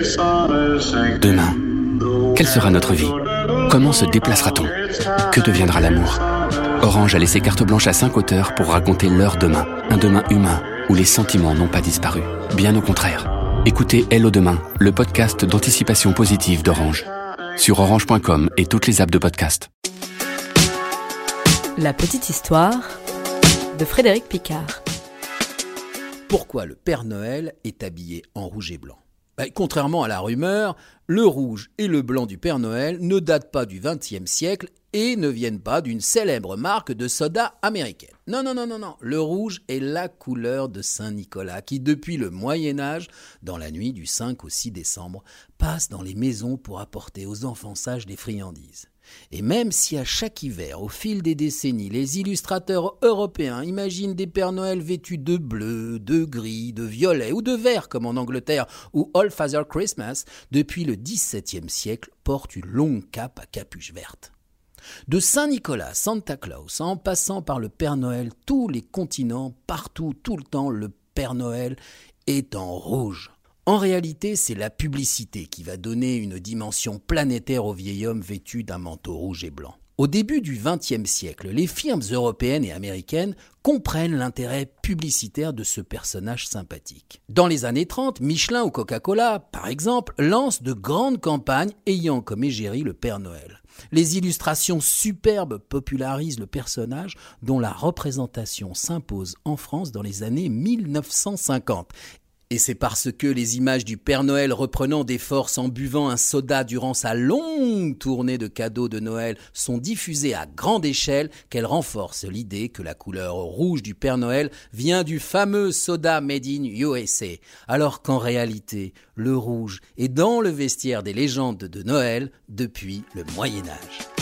Demain, quelle sera notre vie? Comment se déplacera-t-on? Que deviendra l'amour? Orange a laissé carte blanche à cinq auteurs pour raconter leur demain, un demain humain où les sentiments n'ont pas disparu. Bien au contraire. Écoutez Hello Demain, le podcast d'anticipation positive d'Orange. Sur orange.com et toutes les apps de podcast. La petite histoire de Frédéric Picard. Pourquoi le Père Noël est habillé en rouge et blanc? Bah, Contrairement à la rumeur, le rouge et le blanc du Père Noël ne datent pas du XXe siècle et ne viennent pas d'une célèbre marque de soda américaine. Non, non, non, non, non. Le rouge est la couleur de Saint-Nicolas qui, depuis le Moyen Âge, dans la nuit du 5 au 6 décembre, passe dans les maisons pour apporter aux enfants sages des friandises. Et même si à chaque hiver, au fil des décennies, les illustrateurs européens imaginent des Pères Noël vêtus de bleu, de gris, de violet ou de vert comme en Angleterre ou All Father Christmas, depuis le XVIIe siècle porte une longue cape à capuche verte. De Saint-Nicolas, Santa Claus, en passant par le Père Noël, tous les continents, partout, tout le temps, le Père Noël est en rouge. En réalité, c'est la publicité qui va donner une dimension planétaire au vieil homme vêtu d'un manteau rouge et blanc. Au début du XXe siècle, les firmes européennes et américaines comprennent l'intérêt publicitaire de ce personnage sympathique. Dans les années 30, Michelin ou Coca-Cola, par exemple, lancent de grandes campagnes ayant comme égérie le Père Noël. Les illustrations superbes popularisent le personnage dont la représentation s'impose en France dans les années 1950 et c'est parce que les images du Père Noël reprenant des forces en buvant un soda durant sa longue tournée de cadeaux de Noël sont diffusées à grande échelle qu'elles renforcent l'idée que la couleur rouge du Père Noël vient du fameux soda made in USA, alors qu'en réalité, le rouge est dans le vestiaire des légendes de Noël depuis le Moyen Âge.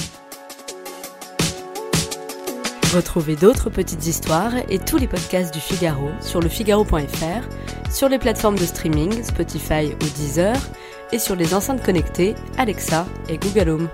Retrouvez d'autres petites histoires et tous les podcasts du Figaro sur lefigaro.fr, sur les plateformes de streaming Spotify ou Deezer et sur les enceintes connectées Alexa et Google Home.